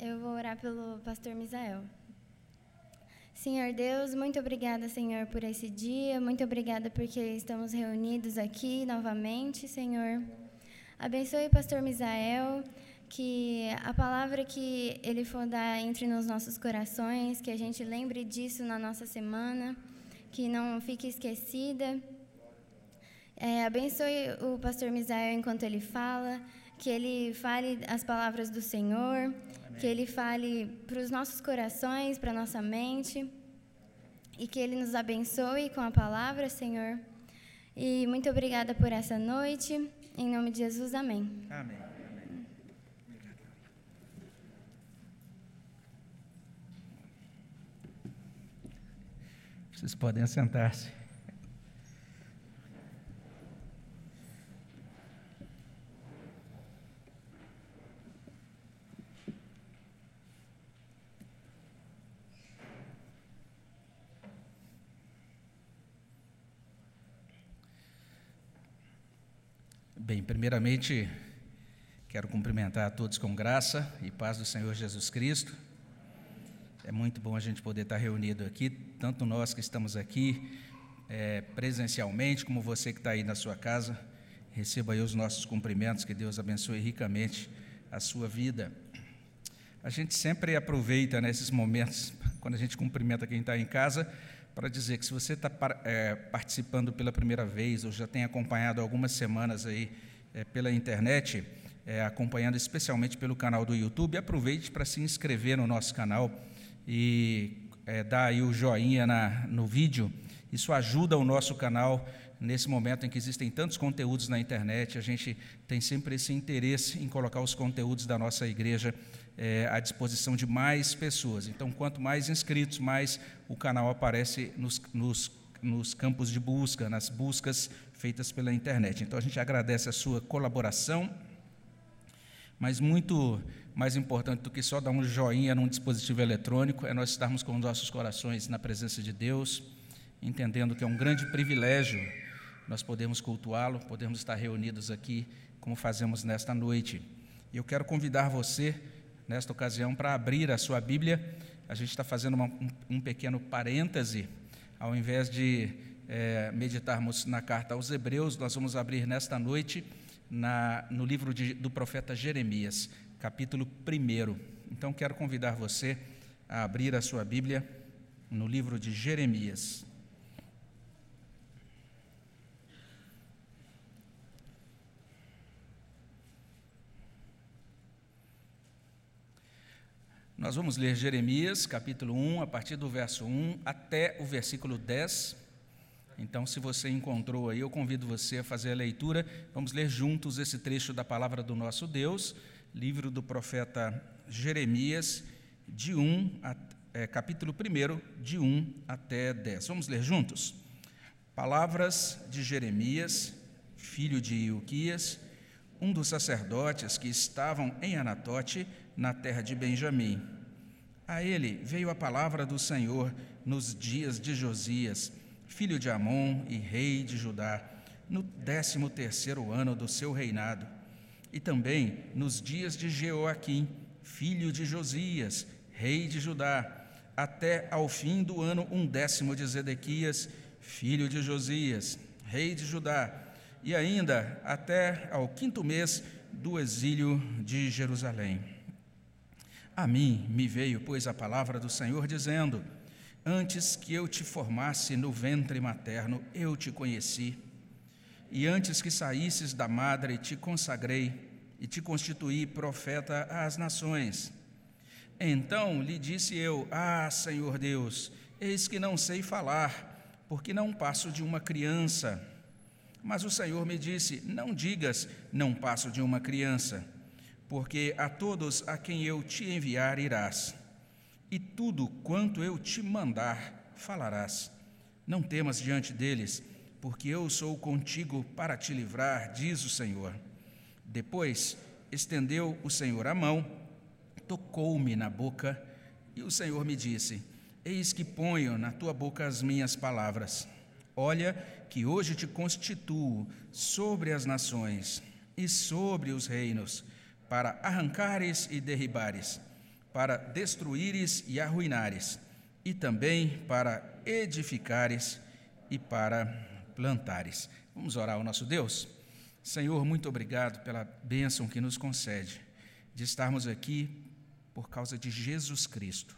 Eu vou orar pelo pastor Misael. Senhor Deus, muito obrigada, Senhor, por esse dia. Muito obrigada porque estamos reunidos aqui novamente, Senhor. Abençoe pastor Misael, que a palavra que ele for dar entre nos nossos corações, que a gente lembre disso na nossa semana, que não fique esquecida. É, abençoe o pastor Misael enquanto ele fala, que ele fale as palavras do Senhor. Que ele fale para os nossos corações, para nossa mente, e que ele nos abençoe com a palavra, Senhor. E muito obrigada por essa noite. Em nome de Jesus, amém. Amém. Vocês podem assentar-se. Bem, primeiramente, quero cumprimentar a todos com graça e paz do Senhor Jesus Cristo. É muito bom a gente poder estar reunido aqui, tanto nós que estamos aqui é, presencialmente, como você que está aí na sua casa. Receba aí os nossos cumprimentos, que Deus abençoe ricamente a sua vida. A gente sempre aproveita nesses momentos, quando a gente cumprimenta quem está em casa, para dizer que se você está é, participando pela primeira vez ou já tem acompanhado algumas semanas aí é, pela internet, é, acompanhando especialmente pelo canal do YouTube, aproveite para se inscrever no nosso canal e é, dar aí o joinha na, no vídeo. Isso ajuda o nosso canal nesse momento em que existem tantos conteúdos na internet. A gente tem sempre esse interesse em colocar os conteúdos da nossa igreja é, à disposição de mais pessoas. Então, quanto mais inscritos, mais o canal aparece nos, nos, nos campos de busca, nas buscas feitas pela internet. Então, a gente agradece a sua colaboração, mas muito mais importante do que só dar um joinha num dispositivo eletrônico é nós estarmos com os nossos corações na presença de Deus, entendendo que é um grande privilégio nós podemos cultuá-lo, podemos estar reunidos aqui como fazemos nesta noite. E eu quero convidar você nesta ocasião para abrir a sua Bíblia. A gente está fazendo uma, um, um, pequeno parêntese, ao invés de é, meditarmos na carta aos Hebreus, nós vamos abrir nesta noite na, no livro de, do profeta Jeremias, capítulo 1. Então, quero convidar você a abrir a sua Bíblia no livro de Jeremias. Nós vamos ler Jeremias, capítulo 1, a partir do verso 1 até o versículo 10. Então, se você encontrou aí, eu convido você a fazer a leitura. Vamos ler juntos esse trecho da palavra do nosso Deus, livro do profeta Jeremias, de 1, a, é, capítulo 1, de 1 até 10. Vamos ler juntos? Palavras de Jeremias, filho de Ilquias, um dos sacerdotes que estavam em Anatote, na terra de Benjamim. A ele veio a palavra do Senhor nos dias de Josias, filho de Amon e rei de Judá, no décimo terceiro ano do seu reinado, e também nos dias de Jeoaquim, filho de Josias, rei de Judá, até ao fim do ano undécimo de Zedequias, filho de Josias, rei de Judá, e ainda até ao quinto mês do exílio de Jerusalém. A mim me veio, pois, a palavra do Senhor dizendo: Antes que eu te formasse no ventre materno, eu te conheci. E antes que saísses da madre, te consagrei e te constituí profeta às nações. Então lhe disse eu: Ah, Senhor Deus, eis que não sei falar, porque não passo de uma criança. Mas o Senhor me disse: Não digas, não passo de uma criança porque a todos a quem eu te enviar irás, e tudo quanto eu te mandar falarás. Não temas diante deles, porque eu sou contigo para te livrar, diz o Senhor. Depois estendeu o Senhor a mão, tocou-me na boca, e o Senhor me disse: Eis que ponho na tua boca as minhas palavras. Olha, que hoje te constituo sobre as nações e sobre os reinos para arrancares e derribares, para destruíres e arruinares, e também para edificares e para plantares. Vamos orar ao nosso Deus? Senhor, muito obrigado pela bênção que nos concede de estarmos aqui por causa de Jesus Cristo.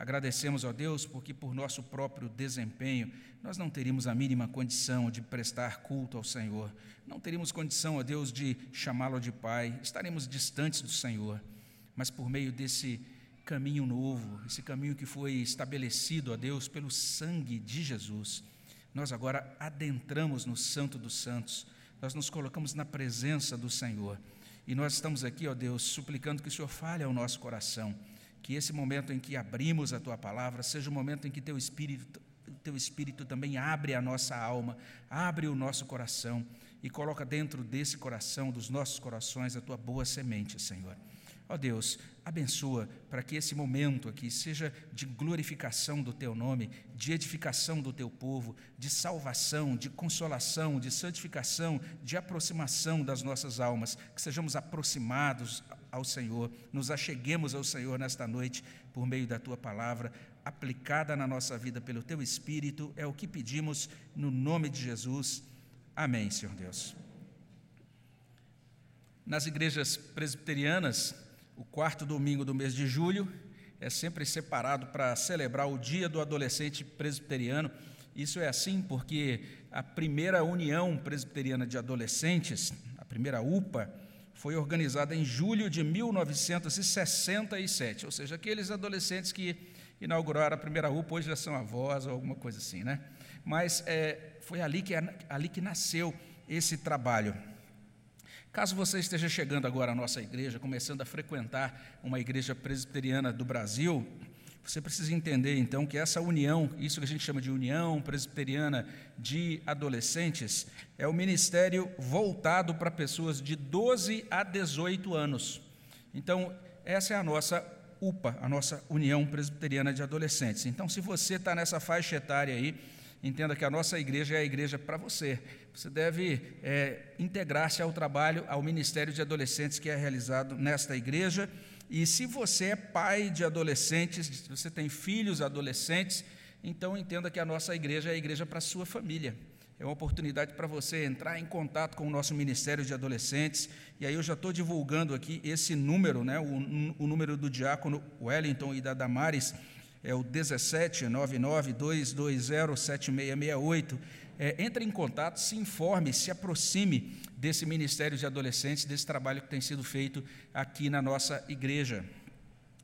Agradecemos, ó Deus, porque por nosso próprio desempenho nós não teríamos a mínima condição de prestar culto ao Senhor, não teríamos condição, ó Deus, de chamá-lo de Pai, estaremos distantes do Senhor, mas por meio desse caminho novo, esse caminho que foi estabelecido, ó Deus, pelo sangue de Jesus, nós agora adentramos no Santo dos Santos, nós nos colocamos na presença do Senhor. E nós estamos aqui, ó Deus, suplicando que o Senhor fale ao nosso coração, que esse momento em que abrimos a tua palavra seja o momento em que teu espírito, teu espírito também abre a nossa alma, abre o nosso coração e coloca dentro desse coração, dos nossos corações, a tua boa semente, Senhor. Ó Deus, abençoa para que esse momento aqui seja de glorificação do teu nome, de edificação do teu povo, de salvação, de consolação, de santificação, de aproximação das nossas almas, que sejamos aproximados ao Senhor, nos acheguemos ao Senhor nesta noite por meio da tua palavra, aplicada na nossa vida pelo teu Espírito, é o que pedimos no nome de Jesus. Amém, Senhor Deus. Nas igrejas presbiterianas, o quarto domingo do mês de julho é sempre separado para celebrar o Dia do Adolescente Presbiteriano. Isso é assim porque a primeira União Presbiteriana de Adolescentes, a primeira UPA, foi organizada em julho de 1967, ou seja, aqueles adolescentes que inauguraram a primeira UPA hoje já são avós ou alguma coisa assim, né? Mas é, foi ali que, ali que nasceu esse trabalho. Caso você esteja chegando agora à nossa igreja, começando a frequentar uma igreja presbiteriana do Brasil, você precisa entender então que essa união, isso que a gente chama de união presbiteriana de adolescentes, é o ministério voltado para pessoas de 12 a 18 anos. Então, essa é a nossa UPA, a nossa União Presbiteriana de Adolescentes. Então, se você está nessa faixa etária aí, entenda que a nossa igreja é a igreja para você. Você deve é, integrar-se ao trabalho, ao ministério de adolescentes que é realizado nesta igreja. E se você é pai de adolescentes, se você tem filhos adolescentes, então entenda que a nossa igreja é a igreja para a sua família. É uma oportunidade para você entrar em contato com o nosso Ministério de Adolescentes. E aí eu já estou divulgando aqui esse número, né, o, o número do diácono Wellington e da Damares, é o 17992207668. É, entre em contato, se informe, se aproxime desse Ministério de Adolescentes, desse trabalho que tem sido feito aqui na nossa igreja.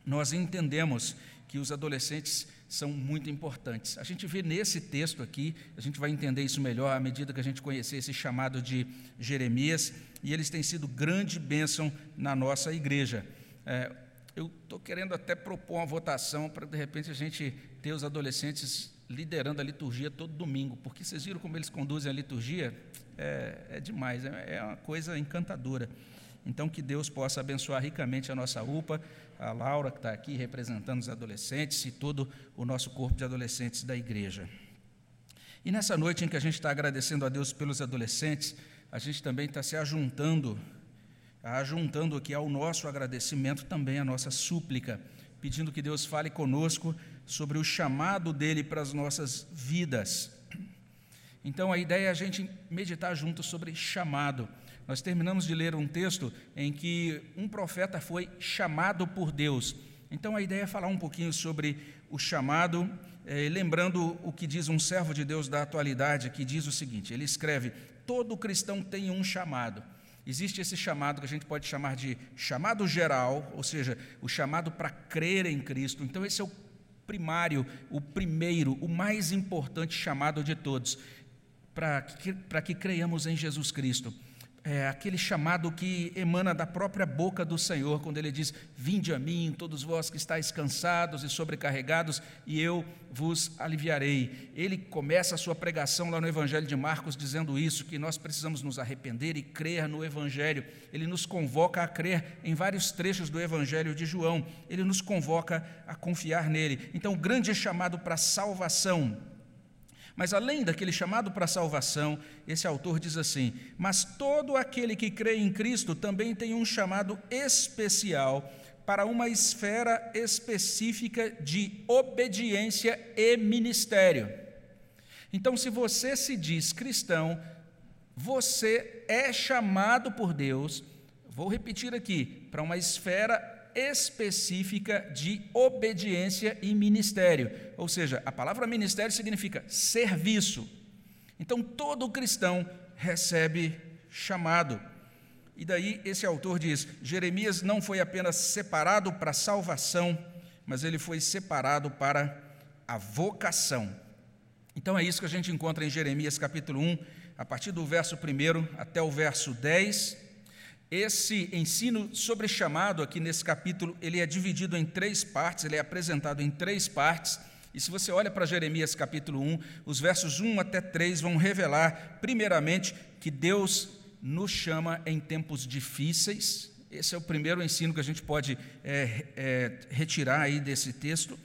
Nós entendemos que os adolescentes são muito importantes. A gente vê nesse texto aqui, a gente vai entender isso melhor à medida que a gente conhecer esse chamado de Jeremias, e eles têm sido grande bênção na nossa igreja. É, eu estou querendo até propor uma votação para, de repente, a gente ter os adolescentes liderando a liturgia todo domingo, porque vocês viram como eles conduzem a liturgia? É, é demais, é, é uma coisa encantadora. Então, que Deus possa abençoar ricamente a nossa UPA, a Laura, que está aqui representando os adolescentes, e todo o nosso corpo de adolescentes da igreja. E nessa noite em que a gente está agradecendo a Deus pelos adolescentes, a gente também está se ajuntando ajuntando aqui ao nosso agradecimento também a nossa súplica, pedindo que Deus fale conosco sobre o chamado dele para as nossas vidas. Então a ideia é a gente meditar junto sobre chamado. Nós terminamos de ler um texto em que um profeta foi chamado por Deus. Então a ideia é falar um pouquinho sobre o chamado, eh, lembrando o que diz um servo de Deus da atualidade, que diz o seguinte: ele escreve: todo cristão tem um chamado existe esse chamado que a gente pode chamar de chamado geral, ou seja, o chamado para crer em Cristo. Então, esse é o primário, o primeiro, o mais importante chamado de todos, para que, para que creiamos em Jesus Cristo é, aquele chamado que emana da própria boca do Senhor, quando ele diz: Vinde a mim, todos vós que estáis cansados e sobrecarregados, e eu vos aliviarei. Ele começa a sua pregação lá no Evangelho de Marcos dizendo isso, que nós precisamos nos arrepender e crer no Evangelho. Ele nos convoca a crer em vários trechos do Evangelho de João, ele nos convoca a confiar nele. Então, o grande chamado para salvação mas além daquele chamado para salvação, esse autor diz assim: Mas todo aquele que crê em Cristo também tem um chamado especial para uma esfera específica de obediência e ministério. Então, se você se diz cristão, você é chamado por Deus, vou repetir aqui, para uma esfera específica de obediência e ministério. Ou seja, a palavra ministério significa serviço. Então, todo cristão recebe chamado. E daí esse autor diz: Jeremias não foi apenas separado para salvação, mas ele foi separado para a vocação. Então é isso que a gente encontra em Jeremias capítulo 1, a partir do verso 1 até o verso 10. Esse ensino sobre chamado aqui nesse capítulo, ele é dividido em três partes, ele é apresentado em três partes. E se você olha para Jeremias capítulo 1, os versos 1 até 3 vão revelar, primeiramente, que Deus nos chama em tempos difíceis. Esse é o primeiro ensino que a gente pode é, é, retirar aí desse texto.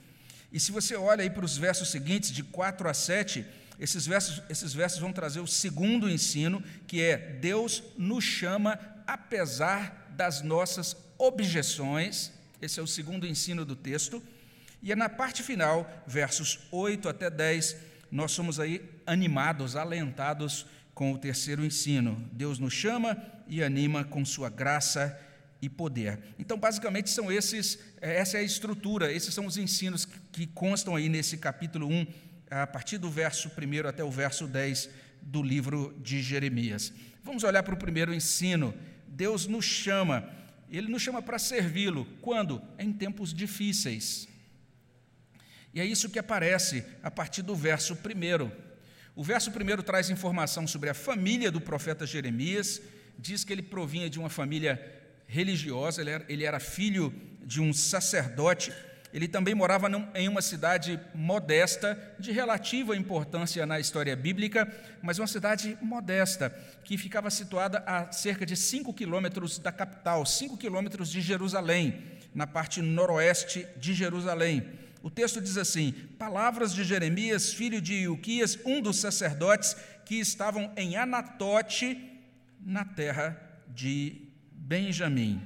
E se você olha aí para os versos seguintes, de 4 a 7, esses versos, esses versos vão trazer o segundo ensino, que é Deus nos chama apesar das nossas objeções. Esse é o segundo ensino do texto. E é na parte final, versos 8 até 10, nós somos aí animados, alentados com o terceiro ensino. Deus nos chama e anima com sua graça e poder. Então, basicamente, são esses, é, essa é a estrutura, esses são os ensinos que constam aí nesse capítulo 1, a partir do verso 1 até o verso 10 do livro de Jeremias. Vamos olhar para o primeiro ensino, Deus nos chama, Ele nos chama para servi-lo. Quando? Em tempos difíceis. E é isso que aparece a partir do verso 1. O verso 1 traz informação sobre a família do profeta Jeremias, diz que ele provinha de uma família religiosa, ele era, ele era filho de um sacerdote ele também morava em uma cidade modesta, de relativa importância na história bíblica, mas uma cidade modesta, que ficava situada a cerca de 5 quilômetros da capital, 5 quilômetros de Jerusalém, na parte noroeste de Jerusalém. O texto diz assim: Palavras de Jeremias, filho de Ilquias, um dos sacerdotes que estavam em Anatote, na terra de Benjamim.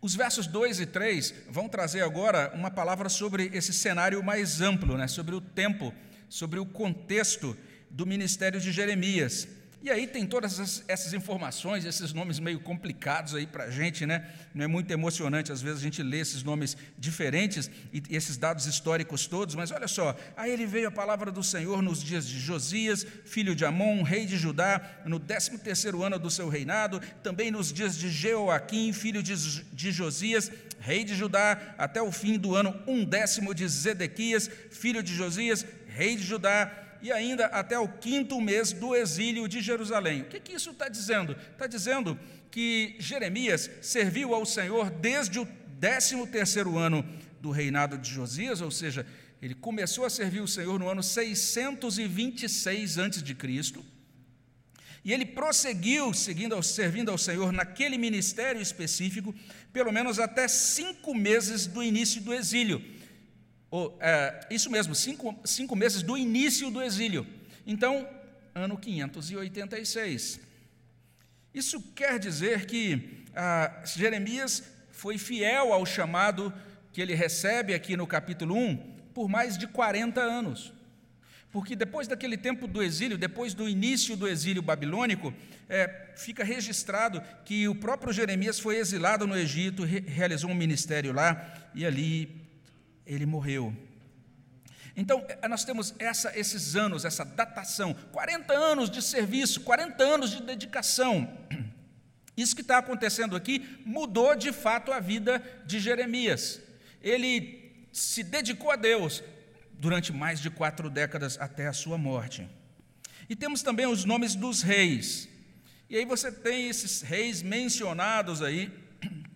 Os versos 2 e 3 vão trazer agora uma palavra sobre esse cenário mais amplo, né? sobre o tempo, sobre o contexto do ministério de Jeremias. E aí tem todas essas informações, esses nomes meio complicados aí para a gente, né? Não é muito emocionante, às vezes a gente lê esses nomes diferentes e esses dados históricos todos, mas olha só, aí ele veio a palavra do Senhor nos dias de Josias, filho de Amon, rei de Judá, no 13 terceiro ano do seu reinado, também nos dias de Jeoaquim, filho de, de Josias, rei de Judá, até o fim do ano um décimo de Zedequias, filho de Josias, rei de Judá, e ainda até o quinto mês do exílio de Jerusalém. O que, que isso está dizendo? Está dizendo que Jeremias serviu ao Senhor desde o décimo terceiro ano do reinado de Josias, ou seja, ele começou a servir o Senhor no ano 626 a.C., e ele prosseguiu seguindo, servindo ao Senhor naquele ministério específico, pelo menos até cinco meses do início do exílio é, isso mesmo, cinco, cinco meses do início do exílio. Então, ano 586. Isso quer dizer que ah, Jeremias foi fiel ao chamado que ele recebe aqui no capítulo 1 por mais de 40 anos. Porque depois daquele tempo do exílio, depois do início do exílio babilônico, é, fica registrado que o próprio Jeremias foi exilado no Egito, re realizou um ministério lá e ali ele morreu. Então, é, nós temos essa, esses anos, essa datação, 40 anos de serviço, 40 anos de dedicação. Isso que está acontecendo aqui mudou de fato a vida de Jeremias. Ele se dedicou a Deus durante mais de quatro décadas até a sua morte. E temos também os nomes dos reis. E aí você tem esses reis mencionados aí.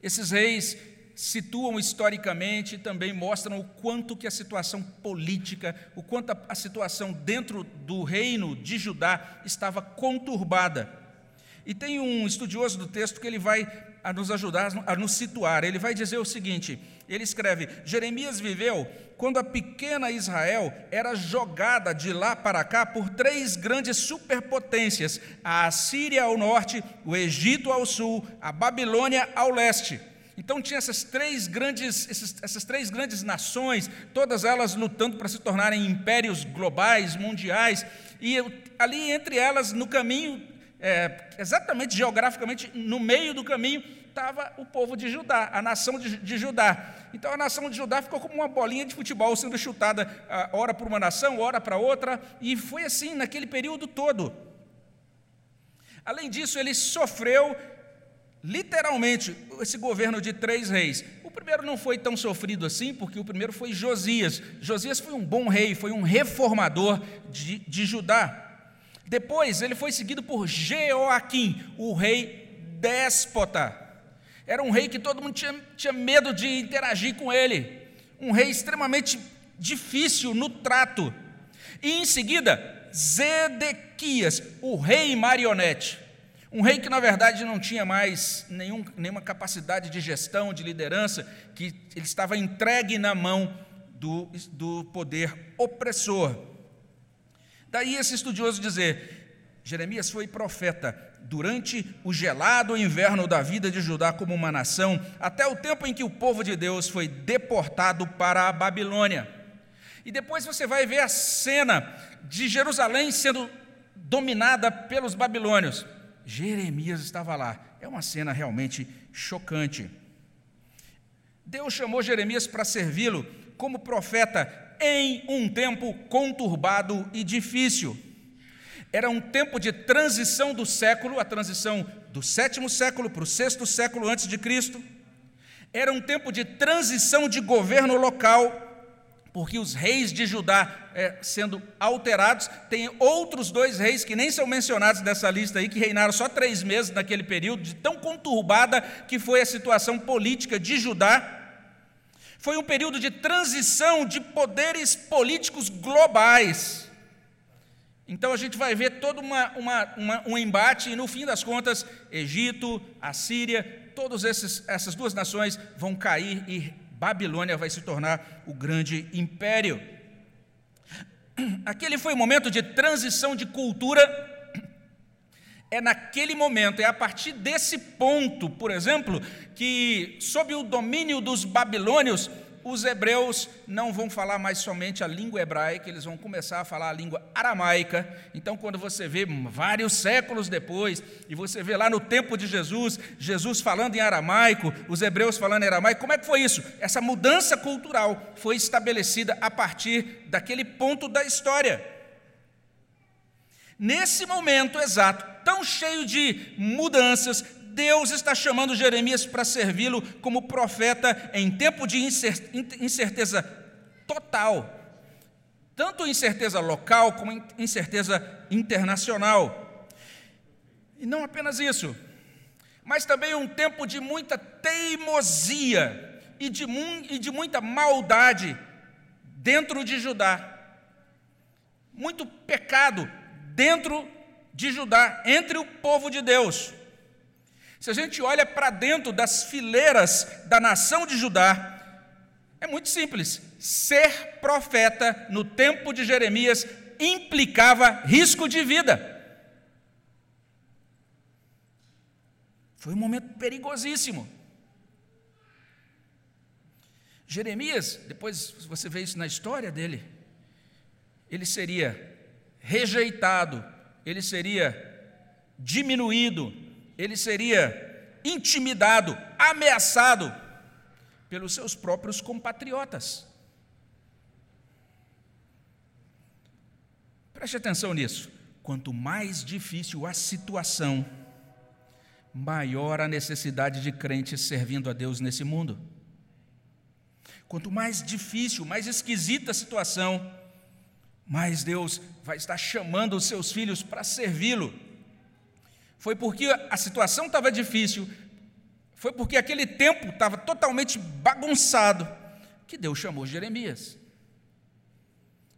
Esses reis situam historicamente e também mostram o quanto que a situação política, o quanto a, a situação dentro do reino de Judá estava conturbada. E tem um estudioso do texto que ele vai a nos ajudar a nos situar. Ele vai dizer o seguinte: ele escreve: Jeremias viveu quando a pequena Israel era jogada de lá para cá por três grandes superpotências: a Assíria ao norte, o Egito ao sul, a Babilônia ao leste. Então tinha essas três grandes, esses, essas três grandes nações, todas elas lutando para se tornarem impérios globais, mundiais, e ali entre elas, no caminho, é, exatamente geograficamente, no meio do caminho, estava o povo de Judá, a nação de, de, Judá. Então a nação de Judá ficou como uma bolinha de futebol sendo chutada, ora para uma nação, ora para outra, e foi assim naquele período todo. Além disso, ele sofreu literalmente esse governo de três reis. O primeiro não foi tão sofrido assim, porque o primeiro foi Josias. Josias foi um bom rei, foi um reformador de, de Judá. Depois ele foi seguido por Jeoaquim, o rei déspota. Era um rei que todo mundo tinha, tinha medo de interagir com ele. Um rei extremamente difícil no trato. E em seguida, Zedequias, o rei marionete. Um rei que, na verdade, não tinha mais nenhum, nenhuma capacidade de gestão, de liderança, que ele estava entregue na mão do, do poder opressor. Daí esse estudioso dizer: Jeremias foi profeta durante o gelado inverno da vida de Judá como uma nação, até o tempo em que o povo de Deus foi deportado para a Babilônia. E depois você vai ver a cena de Jerusalém sendo dominada pelos babilônios. Jeremias estava lá. É uma cena realmente chocante. Deus chamou Jeremias para servi-lo como profeta em um tempo conturbado e difícil. Era um tempo de transição do século, a transição do sétimo século para o sexto século antes de Cristo. Era um tempo de transição de governo local porque os reis de Judá é, sendo alterados, tem outros dois reis que nem são mencionados nessa lista aí, que reinaram só três meses naquele período, de tão conturbada que foi a situação política de Judá. Foi um período de transição de poderes políticos globais. Então a gente vai ver todo uma, uma, uma, um embate, e no fim das contas, Egito, Assíria, todas essas duas nações vão cair e Babilônia vai se tornar o grande império. Aquele foi um momento de transição de cultura. É naquele momento, é a partir desse ponto, por exemplo, que, sob o domínio dos babilônios, os hebreus não vão falar mais somente a língua hebraica, eles vão começar a falar a língua aramaica. Então, quando você vê vários séculos depois, e você vê lá no tempo de Jesus, Jesus falando em aramaico, os hebreus falando em aramaico, como é que foi isso? Essa mudança cultural foi estabelecida a partir daquele ponto da história. Nesse momento exato, tão cheio de mudanças, Deus está chamando Jeremias para servi-lo como profeta em tempo de incerteza total, tanto incerteza local como incerteza internacional. E não apenas isso, mas também um tempo de muita teimosia e de, e de muita maldade dentro de Judá. Muito pecado dentro de Judá, entre o povo de Deus. Se a gente olha para dentro das fileiras da nação de Judá, é muito simples. Ser profeta no tempo de Jeremias implicava risco de vida. Foi um momento perigosíssimo. Jeremias, depois você vê isso na história dele, ele seria rejeitado, ele seria diminuído, ele seria intimidado, ameaçado pelos seus próprios compatriotas. Preste atenção nisso. Quanto mais difícil a situação, maior a necessidade de crentes servindo a Deus nesse mundo. Quanto mais difícil, mais esquisita a situação, mais Deus vai estar chamando os seus filhos para servi-lo foi porque a situação estava difícil, foi porque aquele tempo estava totalmente bagunçado, que Deus chamou Jeremias.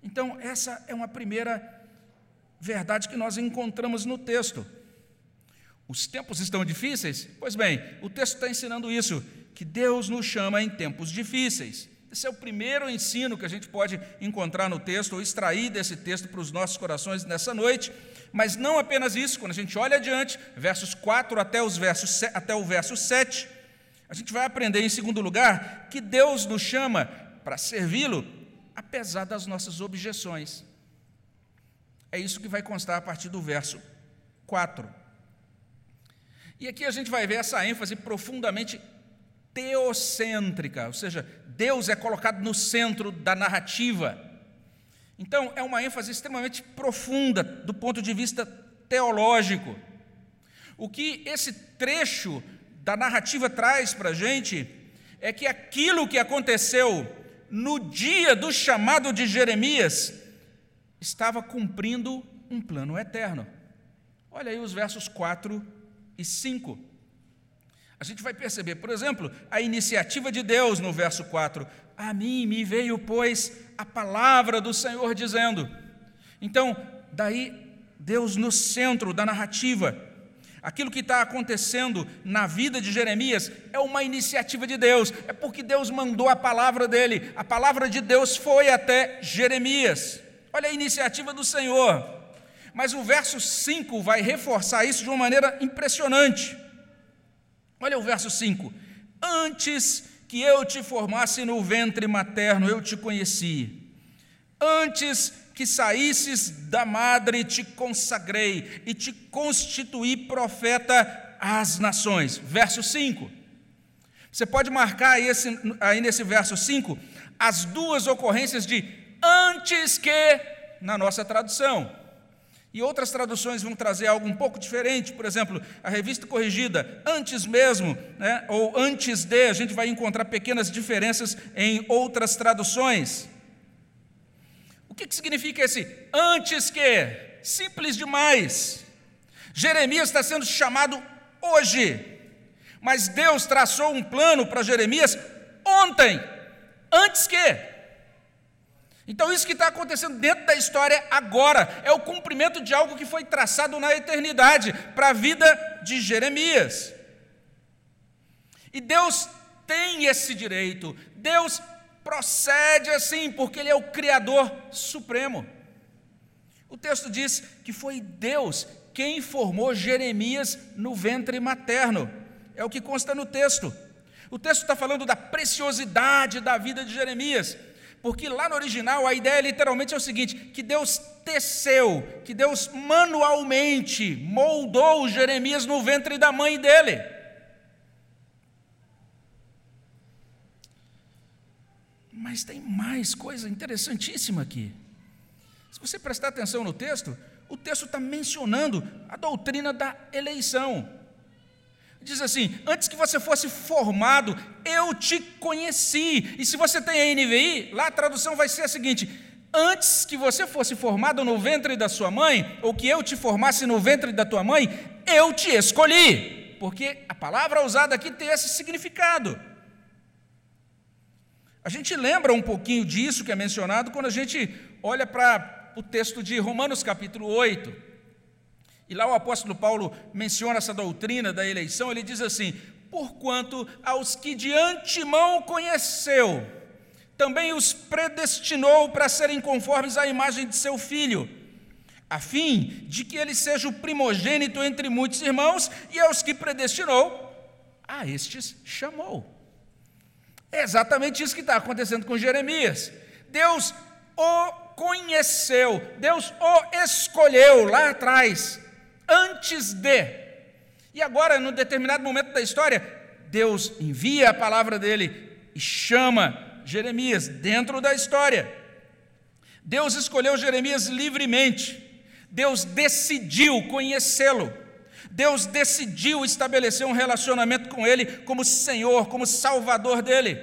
Então, essa é uma primeira verdade que nós encontramos no texto. Os tempos estão difíceis? Pois bem, o texto está ensinando isso, que Deus nos chama em tempos difíceis. Esse é o primeiro ensino que a gente pode encontrar no texto, ou extrair desse texto para os nossos corações nessa noite. Mas não apenas isso, quando a gente olha adiante, versos 4 até, os versos, até o verso 7, A gente vai aprender, em segundo lugar, que Deus nos chama para servi-lo, apesar das nossas objeções. É isso que vai constar a partir do verso 4. E aqui a gente vai ver essa ênfase profundamente teocêntrica, ou seja, Deus é colocado no centro da narrativa. Então, é uma ênfase extremamente profunda do ponto de vista teológico. O que esse trecho da narrativa traz para a gente é que aquilo que aconteceu no dia do chamado de Jeremias estava cumprindo um plano eterno. Olha aí os versos 4 e 5. A gente vai perceber, por exemplo, a iniciativa de Deus no verso 4. A mim me veio, pois, a palavra do Senhor dizendo. Então, daí, Deus no centro da narrativa, Aquilo que está acontecendo na vida de Jeremias é uma iniciativa de Deus, é porque Deus mandou a palavra dele, a palavra de Deus foi até Jeremias. Olha a iniciativa do Senhor. Mas o verso 5 vai reforçar isso de uma maneira impressionante. Olha o verso 5: Antes que eu te formasse no ventre materno, eu te conheci. Antes que saísses da madre, te consagrei e te constituí profeta às nações. Verso 5. Você pode marcar aí, esse, aí nesse verso 5 as duas ocorrências de antes que na nossa tradução. E outras traduções vão trazer algo um pouco diferente, por exemplo, a revista corrigida, antes mesmo, né, ou antes de, a gente vai encontrar pequenas diferenças em outras traduções. O que, que significa esse antes que? Simples demais. Jeremias está sendo chamado hoje, mas Deus traçou um plano para Jeremias ontem, antes que. Então, isso que está acontecendo dentro da história agora é o cumprimento de algo que foi traçado na eternidade para a vida de Jeremias. E Deus tem esse direito, Deus procede assim, porque Ele é o Criador Supremo. O texto diz que foi Deus quem formou Jeremias no ventre materno. É o que consta no texto. O texto está falando da preciosidade da vida de Jeremias, porque lá no original a ideia literalmente é o seguinte: que Deus teceu, que Deus manualmente moldou Jeremias no ventre da mãe dele. Mas tem mais coisa interessantíssima aqui. Se você prestar atenção no texto, o texto está mencionando a doutrina da eleição. Diz assim: antes que você fosse formado, eu te conheci. E se você tem a NVI, lá a tradução vai ser a seguinte: antes que você fosse formado no ventre da sua mãe, ou que eu te formasse no ventre da tua mãe, eu te escolhi. Porque a palavra usada aqui tem esse significado. A gente lembra um pouquinho disso que é mencionado quando a gente olha para o texto de Romanos capítulo 8. E lá o apóstolo Paulo menciona essa doutrina da eleição, ele diz assim: Porquanto aos que de antemão conheceu, também os predestinou para serem conformes à imagem de seu filho, a fim de que ele seja o primogênito entre muitos irmãos, e aos que predestinou, a estes chamou. É exatamente isso que está acontecendo com Jeremias. Deus o conheceu, Deus o escolheu lá atrás, antes de. E agora, num determinado momento da história, Deus envia a palavra dele e chama Jeremias dentro da história. Deus escolheu Jeremias livremente. Deus decidiu conhecê-lo. Deus decidiu estabelecer um relacionamento com ele como Senhor, como Salvador dele.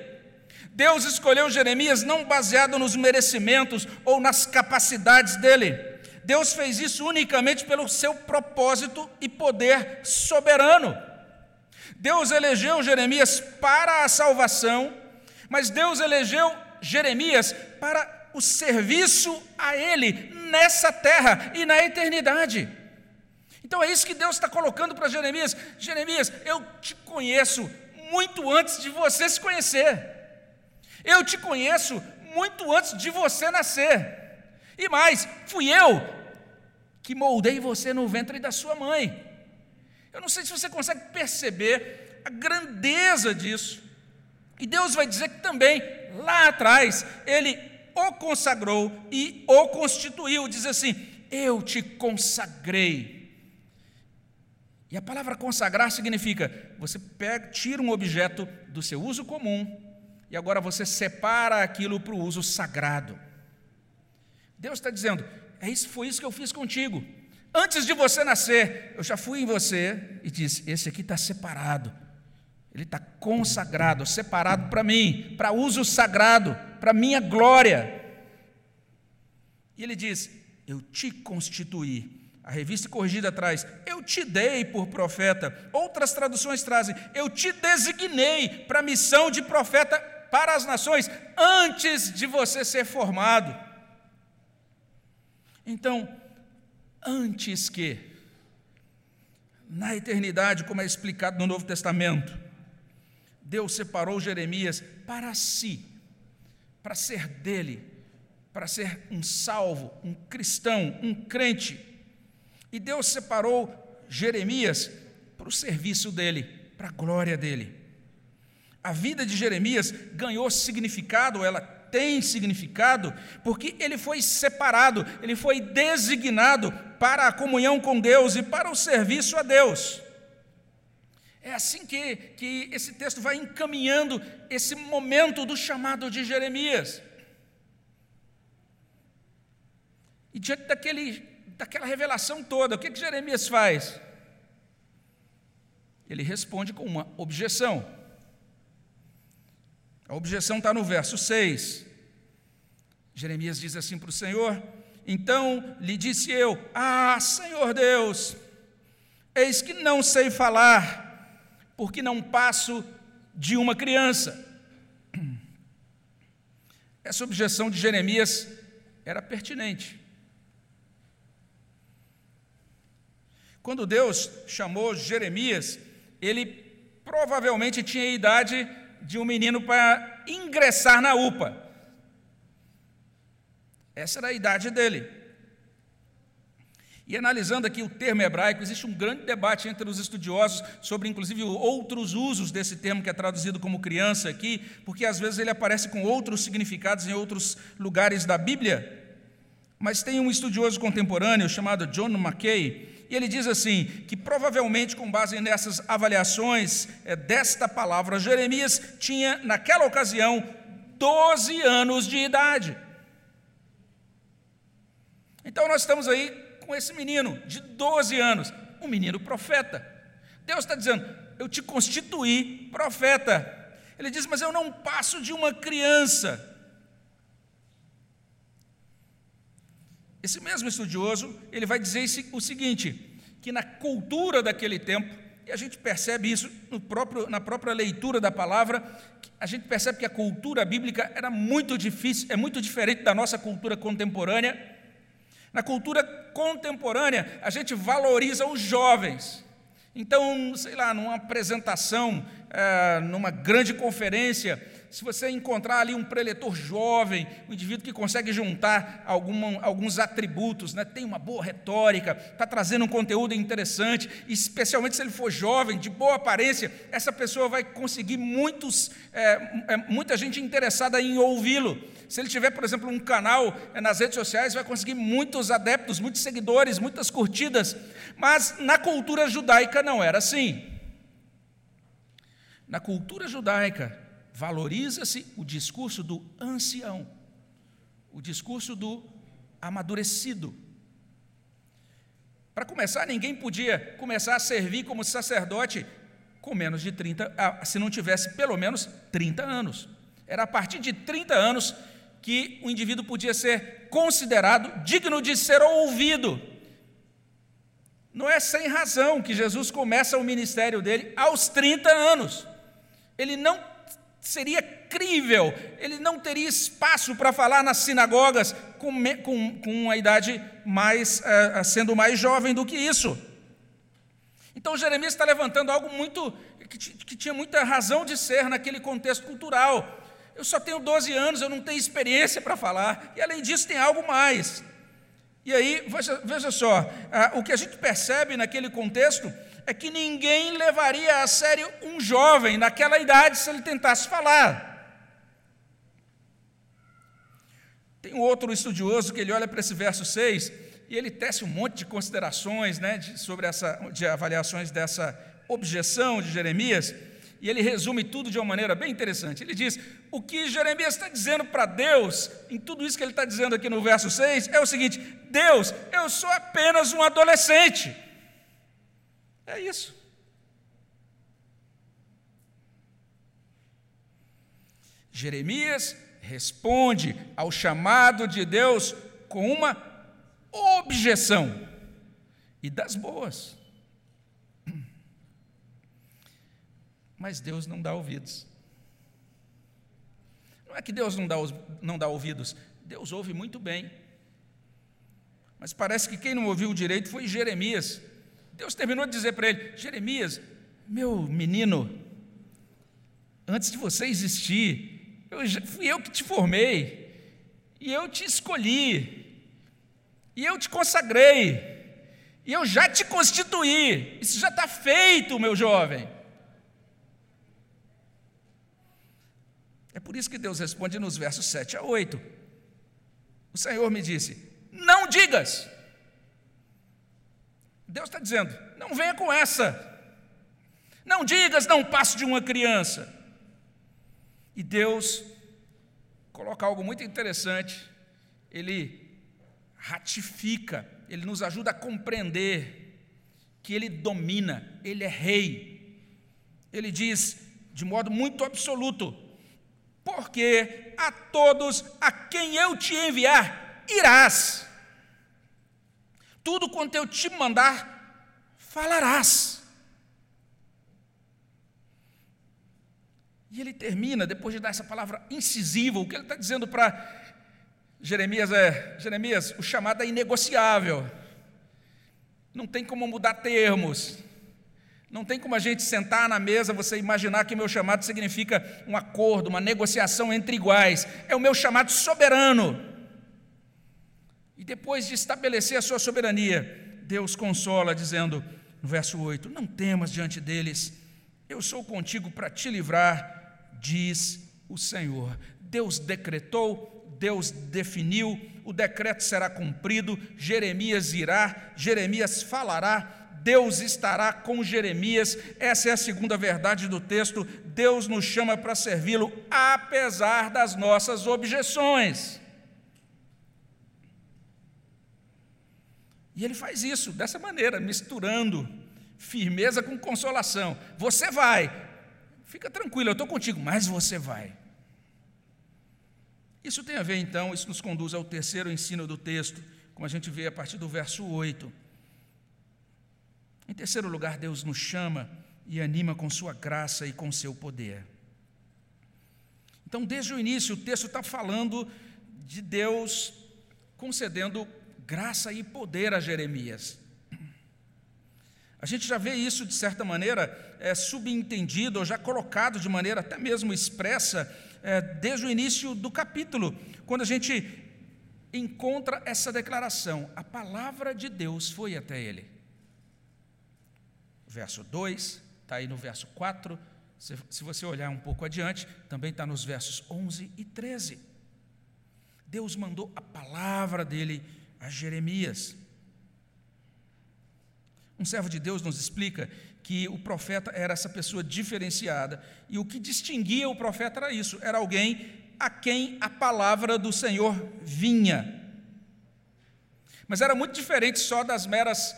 Deus escolheu Jeremias não baseado nos merecimentos ou nas capacidades dele. Deus fez isso unicamente pelo seu propósito e poder soberano. Deus elegeu Jeremias para a salvação, mas Deus elegeu Jeremias para o serviço a Ele nessa terra e na eternidade. Então é isso que Deus está colocando para Jeremias: Jeremias, eu te conheço muito antes de você se conhecer, eu te conheço muito antes de você nascer, e mais, fui eu que moldei você no ventre da sua mãe. Eu não sei se você consegue perceber a grandeza disso. E Deus vai dizer que também, lá atrás, Ele o consagrou e o constituiu. Diz assim: Eu te consagrei. E a palavra consagrar significa você pega, tira um objeto do seu uso comum e agora você separa aquilo para o uso sagrado. Deus está dizendo: é isso, foi isso que eu fiz contigo. Antes de você nascer, eu já fui em você e disse: esse aqui está separado. Ele está consagrado, separado para mim, para uso sagrado, para minha glória. E ele diz: Eu te constituí. A revista corrigida traz: Eu te dei por profeta. Outras traduções trazem: Eu te designei para a missão de profeta para as nações, antes de você ser formado. Então, antes que, na eternidade, como é explicado no Novo Testamento, Deus separou Jeremias para si, para ser dele, para ser um salvo, um cristão, um crente. E Deus separou Jeremias para o serviço dele, para a glória dele. A vida de Jeremias ganhou significado, ela tem significado, porque ele foi separado, ele foi designado para a comunhão com Deus e para o serviço a Deus. É assim que, que esse texto vai encaminhando esse momento do chamado de Jeremias. E diante daquele, daquela revelação toda, o que, que Jeremias faz? Ele responde com uma objeção. A objeção está no verso 6. Jeremias diz assim para o Senhor: Então lhe disse eu: Ah, Senhor Deus, eis que não sei falar porque não passo de uma criança. Essa objeção de Jeremias era pertinente. Quando Deus chamou Jeremias, ele provavelmente tinha idade de um menino para ingressar na UPA. Essa era a idade dele. E analisando aqui o termo hebraico, existe um grande debate entre os estudiosos sobre, inclusive, outros usos desse termo que é traduzido como criança aqui, porque às vezes ele aparece com outros significados em outros lugares da Bíblia. Mas tem um estudioso contemporâneo chamado John McKay, e ele diz assim: que provavelmente, com base nessas avaliações é, desta palavra, Jeremias tinha, naquela ocasião, 12 anos de idade. Então, nós estamos aí com esse menino de 12 anos, um menino profeta. Deus está dizendo: Eu te constituí profeta. Ele diz: Mas eu não passo de uma criança. Esse mesmo estudioso, ele vai dizer o seguinte: que na cultura daquele tempo, e a gente percebe isso próprio, na própria leitura da palavra, a gente percebe que a cultura bíblica era muito difícil, é muito diferente da nossa cultura contemporânea. Na cultura contemporânea, a gente valoriza os jovens. Então, sei lá, numa apresentação, é, numa grande conferência, se você encontrar ali um preletor jovem, um indivíduo que consegue juntar alguma, alguns atributos, né, tem uma boa retórica, está trazendo um conteúdo interessante, especialmente se ele for jovem, de boa aparência, essa pessoa vai conseguir muitos, é, é, muita gente interessada em ouvi-lo. Se ele tiver, por exemplo, um canal é, nas redes sociais, vai conseguir muitos adeptos, muitos seguidores, muitas curtidas. Mas na cultura judaica não era assim. Na cultura judaica, valoriza-se o discurso do ancião, o discurso do amadurecido. Para começar, ninguém podia começar a servir como sacerdote com menos de 30, ah, se não tivesse pelo menos 30 anos. Era a partir de 30 anos que o indivíduo podia ser considerado digno de ser ouvido. Não é sem razão que Jesus começa o ministério dele aos 30 anos. Ele não seria crível, ele não teria espaço para falar nas sinagogas com, com, com uma idade mais, uh, sendo mais jovem do que isso. Então Jeremias está levantando algo muito que, que tinha muita razão de ser naquele contexto cultural. Eu só tenho 12 anos, eu não tenho experiência para falar, e além disso tem algo mais. E aí, veja, veja só, ah, o que a gente percebe naquele contexto é que ninguém levaria a sério um jovem naquela idade se ele tentasse falar. Tem um outro estudioso que ele olha para esse verso 6 e ele tece um monte de considerações né, de, sobre essa, de avaliações dessa objeção de Jeremias, e ele resume tudo de uma maneira bem interessante. Ele diz: o que Jeremias está dizendo para Deus, em tudo isso que ele está dizendo aqui no verso 6, é o seguinte: Deus, eu sou apenas um adolescente. É isso. Jeremias responde ao chamado de Deus com uma objeção, e das boas. Mas Deus não dá ouvidos. Não é que Deus não dá, não dá ouvidos, Deus ouve muito bem. Mas parece que quem não ouviu direito foi Jeremias. Deus terminou de dizer para ele: Jeremias, meu menino, antes de você existir, eu, fui eu que te formei, e eu te escolhi, e eu te consagrei, e eu já te constituí, isso já está feito, meu jovem. É por isso que Deus responde nos versos 7 a 8. O Senhor me disse: Não digas. Deus está dizendo: Não venha com essa. Não digas, não passo de uma criança. E Deus coloca algo muito interessante. Ele ratifica, ele nos ajuda a compreender que ele domina, ele é rei. Ele diz de modo muito absoluto: porque a todos a quem eu te enviar irás. Tudo quanto eu te mandar, falarás. E ele termina, depois de dar essa palavra incisiva, o que ele está dizendo para Jeremias é: Jeremias, o chamado é inegociável, não tem como mudar termos, não tem como a gente sentar na mesa, você imaginar que meu chamado significa um acordo, uma negociação entre iguais. É o meu chamado soberano. E depois de estabelecer a sua soberania, Deus consola, dizendo no verso 8: Não temas diante deles, eu sou contigo para te livrar, diz o Senhor. Deus decretou, Deus definiu, o decreto será cumprido, Jeremias irá, Jeremias falará, Deus estará com Jeremias, essa é a segunda verdade do texto. Deus nos chama para servi-lo, apesar das nossas objeções. E ele faz isso dessa maneira, misturando firmeza com consolação. Você vai, fica tranquilo, eu estou contigo, mas você vai. Isso tem a ver, então, isso nos conduz ao terceiro ensino do texto, como a gente vê a partir do verso 8. Em terceiro lugar, Deus nos chama e anima com sua graça e com seu poder. Então, desde o início, o texto está falando de Deus concedendo graça e poder a Jeremias. A gente já vê isso, de certa maneira, é, subentendido ou já colocado de maneira até mesmo expressa é, desde o início do capítulo, quando a gente encontra essa declaração: a palavra de Deus foi até ele verso 2, está aí no verso 4. Se, se você olhar um pouco adiante, também está nos versos 11 e 13. Deus mandou a palavra dele a Jeremias. Um servo de Deus nos explica que o profeta era essa pessoa diferenciada, e o que distinguia o profeta era isso: era alguém a quem a palavra do Senhor vinha. Mas era muito diferente só das meras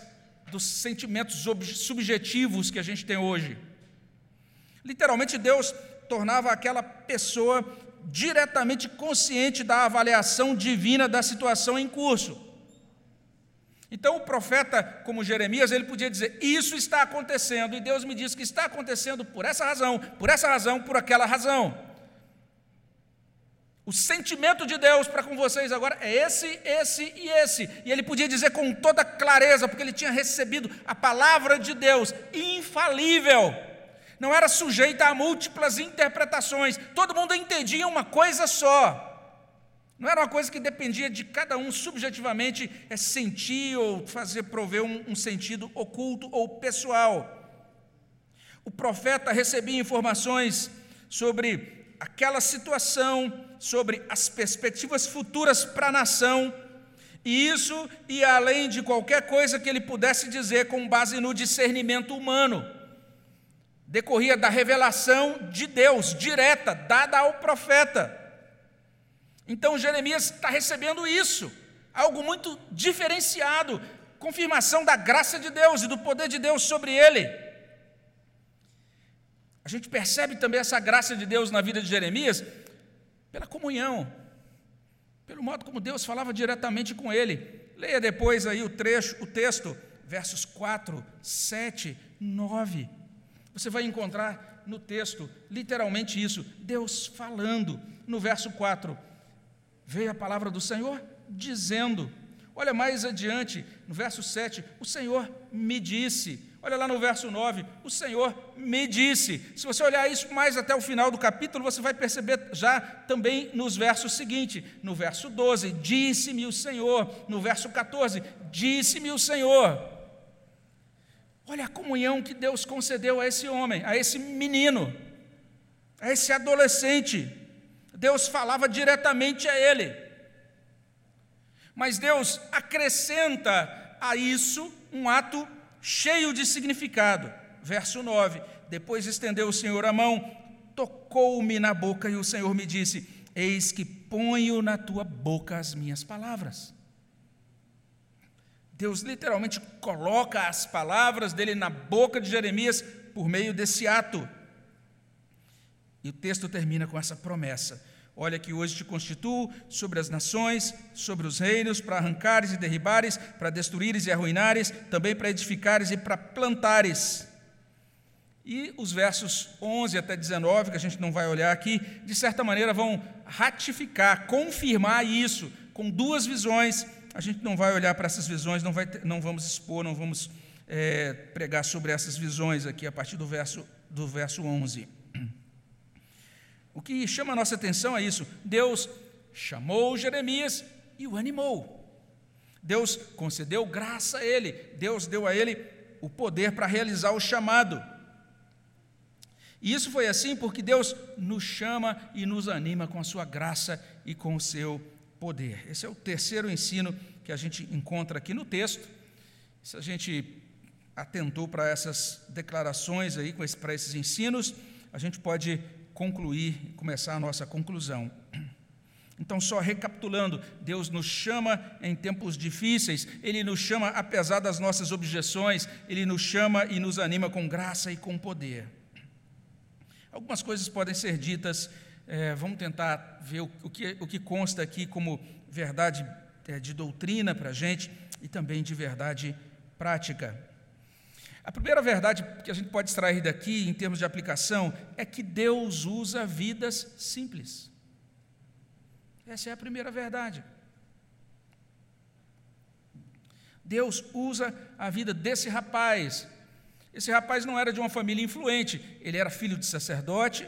dos sentimentos subjetivos que a gente tem hoje. Literalmente, Deus tornava aquela pessoa diretamente consciente da avaliação divina da situação em curso. Então, o profeta, como Jeremias, ele podia dizer: Isso está acontecendo, e Deus me diz que está acontecendo por essa razão, por essa razão, por aquela razão. O sentimento de Deus para com vocês agora é esse, esse e esse. E ele podia dizer com toda clareza, porque ele tinha recebido a palavra de Deus, infalível. Não era sujeita a múltiplas interpretações. Todo mundo entendia uma coisa só. Não era uma coisa que dependia de cada um subjetivamente é sentir ou fazer prover um, um sentido oculto ou pessoal. o profeta recebia informações sobre aquela situação, sobre as perspectivas futuras para a nação, e isso ia além de qualquer coisa que ele pudesse dizer com base no discernimento humano. Decorria da revelação de Deus, direta, dada ao profeta. Então Jeremias está recebendo isso, algo muito diferenciado, confirmação da graça de Deus e do poder de Deus sobre ele. A gente percebe também essa graça de Deus na vida de Jeremias pela comunhão, pelo modo como Deus falava diretamente com ele. Leia depois aí o trecho, o texto, versos 4, 7, 9. Você vai encontrar no texto literalmente isso, Deus falando. No verso 4, veio a palavra do Senhor dizendo: Olha mais adiante, no verso 7, o Senhor me disse. Olha lá no verso 9, o Senhor me disse. Se você olhar isso mais até o final do capítulo, você vai perceber já também nos versos seguintes. No verso 12, disse-me o Senhor. No verso 14, disse-me o Senhor. Olha a comunhão que Deus concedeu a esse homem, a esse menino, a esse adolescente. Deus falava diretamente a ele. Mas Deus acrescenta a isso um ato cheio de significado. Verso 9: Depois estendeu o Senhor a mão, tocou-me na boca, e o Senhor me disse: Eis que ponho na tua boca as minhas palavras. Deus literalmente coloca as palavras dele na boca de Jeremias por meio desse ato. E o texto termina com essa promessa: Olha que hoje te constituo sobre as nações, sobre os reinos, para arrancares e derribares, para destruires e arruinares, também para edificares e para plantares. E os versos 11 até 19, que a gente não vai olhar aqui, de certa maneira vão ratificar, confirmar isso, com duas visões. A gente não vai olhar para essas visões, não, vai não vamos expor, não vamos é, pregar sobre essas visões aqui a partir do verso, do verso 11. O que chama a nossa atenção é isso: Deus chamou Jeremias e o animou. Deus concedeu graça a ele, Deus deu a ele o poder para realizar o chamado. E isso foi assim porque Deus nos chama e nos anima com a sua graça e com o seu poder. Esse é o terceiro ensino que a gente encontra aqui no texto. Se a gente atentou para essas declarações aí, para esses ensinos, a gente pode concluir, começar a nossa conclusão. Então, só recapitulando, Deus nos chama em tempos difíceis, Ele nos chama apesar das nossas objeções, Ele nos chama e nos anima com graça e com poder. Algumas coisas podem ser ditas, é, vamos tentar ver o, o, que, o que consta aqui como verdade é, de doutrina para a gente e também de verdade prática. A primeira verdade que a gente pode extrair daqui, em termos de aplicação, é que Deus usa vidas simples. Essa é a primeira verdade. Deus usa a vida desse rapaz. Esse rapaz não era de uma família influente, ele era filho de sacerdote,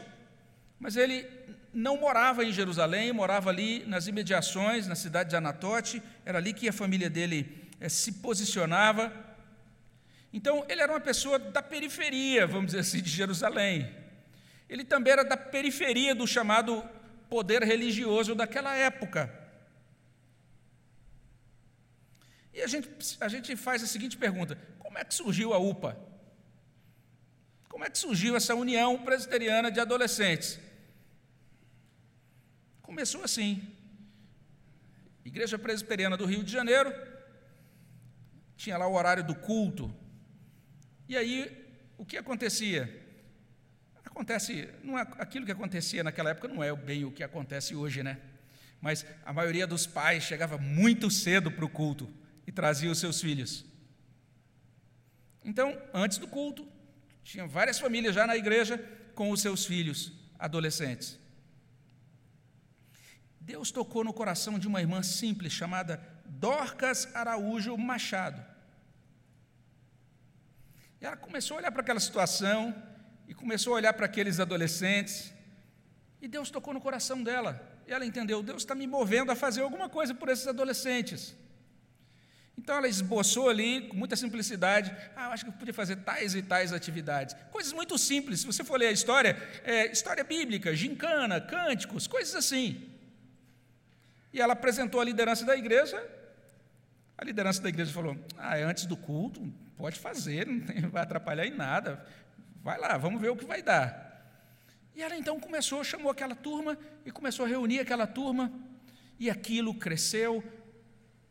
mas ele não morava em Jerusalém, morava ali nas imediações, na cidade de Anatote, era ali que a família dele é, se posicionava. Então, ele era uma pessoa da periferia, vamos dizer assim, de Jerusalém. Ele também era da periferia do chamado poder religioso daquela época. E a gente, a gente faz a seguinte pergunta: como é que surgiu a UPA? Como é que surgiu essa união presbiteriana de adolescentes? Começou assim. Igreja Presbiteriana do Rio de Janeiro, tinha lá o horário do culto, e aí, o que acontecia? Acontece, não é, aquilo que acontecia naquela época não é bem o que acontece hoje, né? Mas a maioria dos pais chegava muito cedo para o culto e trazia os seus filhos. Então, antes do culto, tinha várias famílias já na igreja com os seus filhos adolescentes. Deus tocou no coração de uma irmã simples chamada Dorcas Araújo Machado. E ela começou a olhar para aquela situação e começou a olhar para aqueles adolescentes. E Deus tocou no coração dela. E ela entendeu: Deus está me movendo a fazer alguma coisa por esses adolescentes. Então ela esboçou ali, com muita simplicidade, ah, acho que eu podia fazer tais e tais atividades. Coisas muito simples, se você for ler a história, é, história bíblica, gincana, cânticos, coisas assim. E ela apresentou a liderança da igreja, a liderança da igreja falou: ah, é antes do culto, pode fazer, não vai atrapalhar em nada, vai lá, vamos ver o que vai dar. E ela então começou, chamou aquela turma e começou a reunir aquela turma, e aquilo cresceu,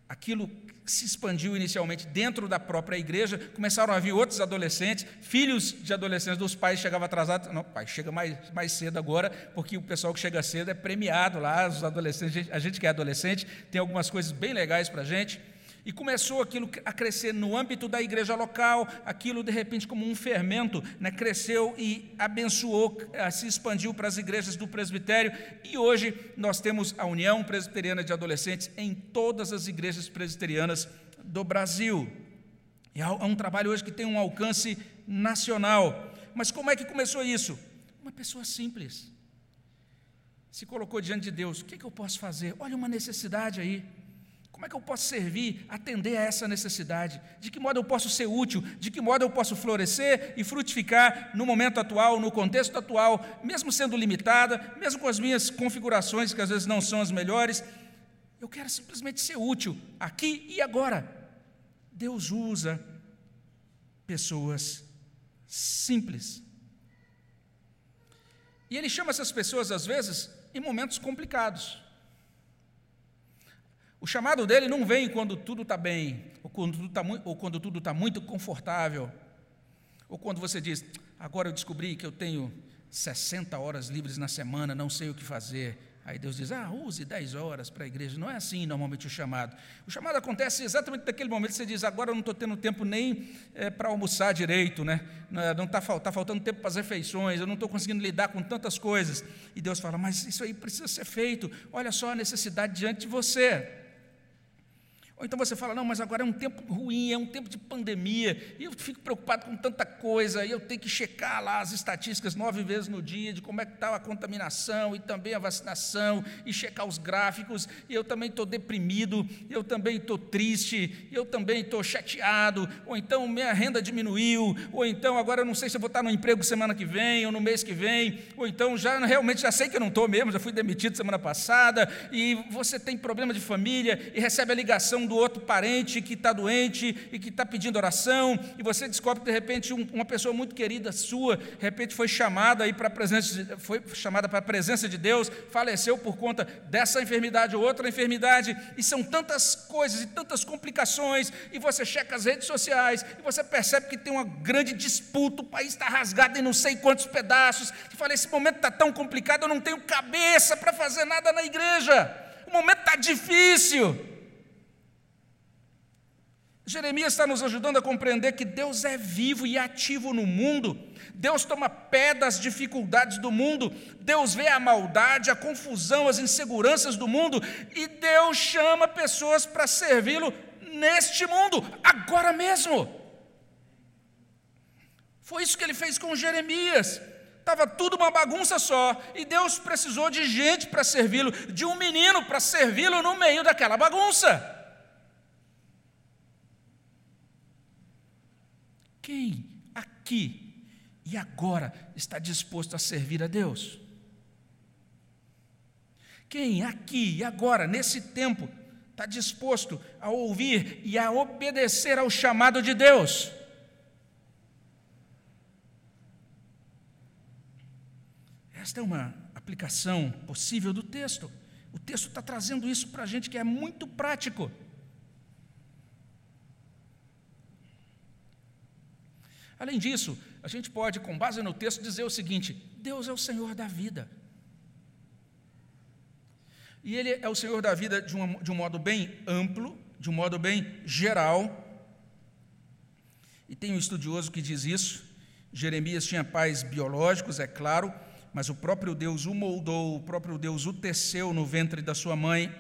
aquilo se expandiu inicialmente dentro da própria igreja, começaram a vir outros adolescentes, filhos de adolescentes dos pais chegavam atrasados, não, pai, chega mais, mais cedo agora, porque o pessoal que chega cedo é premiado lá, os adolescentes, a gente que é adolescente, tem algumas coisas bem legais para a gente, e começou aquilo a crescer no âmbito da igreja local, aquilo de repente como um fermento, né, cresceu e abençoou, eh, se expandiu para as igrejas do presbitério, e hoje nós temos a União Presbiteriana de Adolescentes em todas as igrejas presbiterianas do Brasil. É um trabalho hoje que tem um alcance nacional. Mas como é que começou isso? Uma pessoa simples. Se colocou diante de Deus: o que, é que eu posso fazer? Olha uma necessidade aí. Como é que eu posso servir, atender a essa necessidade? De que modo eu posso ser útil? De que modo eu posso florescer e frutificar no momento atual, no contexto atual, mesmo sendo limitada, mesmo com as minhas configurações, que às vezes não são as melhores? Eu quero simplesmente ser útil, aqui e agora. Deus usa pessoas simples. E Ele chama essas pessoas, às vezes, em momentos complicados. O chamado dele não vem quando tudo está bem, ou quando tudo está está muito confortável, ou quando você diz, agora eu descobri que eu tenho 60 horas livres na semana, não sei o que fazer. Aí Deus diz, ah, use 10 horas para a igreja. Não é assim normalmente o chamado. O chamado acontece exatamente naquele momento que você diz, agora eu não estou tendo tempo nem é, para almoçar direito, né? não está tá faltando tempo para as refeições, eu não estou conseguindo lidar com tantas coisas. E Deus fala, mas isso aí precisa ser feito. Olha só a necessidade diante de você. Ou então você fala, não, mas agora é um tempo ruim, é um tempo de pandemia, e eu fico preocupado com tanta coisa, e eu tenho que checar lá as estatísticas nove vezes no dia de como é que está a contaminação e também a vacinação, e checar os gráficos, e eu também estou deprimido, eu também estou triste, eu também estou chateado, ou então minha renda diminuiu, ou então agora eu não sei se eu vou estar no emprego semana que vem, ou no mês que vem, ou então já realmente já sei que eu não estou mesmo, já fui demitido semana passada, e você tem problema de família, e recebe a ligação do outro parente que está doente e que está pedindo oração, e você descobre que de repente um, uma pessoa muito querida sua, de repente foi chamada aí para a presença, foi chamada para a presença de Deus, faleceu por conta dessa enfermidade ou outra enfermidade, e são tantas coisas e tantas complicações, e você checa as redes sociais, e você percebe que tem uma grande disputa, o país está rasgado em não sei quantos pedaços, e fala, esse momento está tão complicado, eu não tenho cabeça para fazer nada na igreja, o momento está difícil. Jeremias está nos ajudando a compreender que Deus é vivo e ativo no mundo. Deus toma pé das dificuldades do mundo. Deus vê a maldade, a confusão, as inseguranças do mundo. E Deus chama pessoas para servi-lo neste mundo, agora mesmo. Foi isso que ele fez com Jeremias. Estava tudo uma bagunça só. E Deus precisou de gente para servi-lo, de um menino para servi-lo no meio daquela bagunça. Quem aqui e agora está disposto a servir a Deus? Quem aqui e agora, nesse tempo, está disposto a ouvir e a obedecer ao chamado de Deus? Esta é uma aplicação possível do texto. O texto está trazendo isso para a gente que é muito prático. Além disso, a gente pode, com base no texto, dizer o seguinte: Deus é o Senhor da vida. E Ele é o Senhor da vida de, uma, de um modo bem amplo, de um modo bem geral. E tem um estudioso que diz isso. Jeremias tinha pais biológicos, é claro, mas o próprio Deus o moldou, o próprio Deus o teceu no ventre da sua mãe.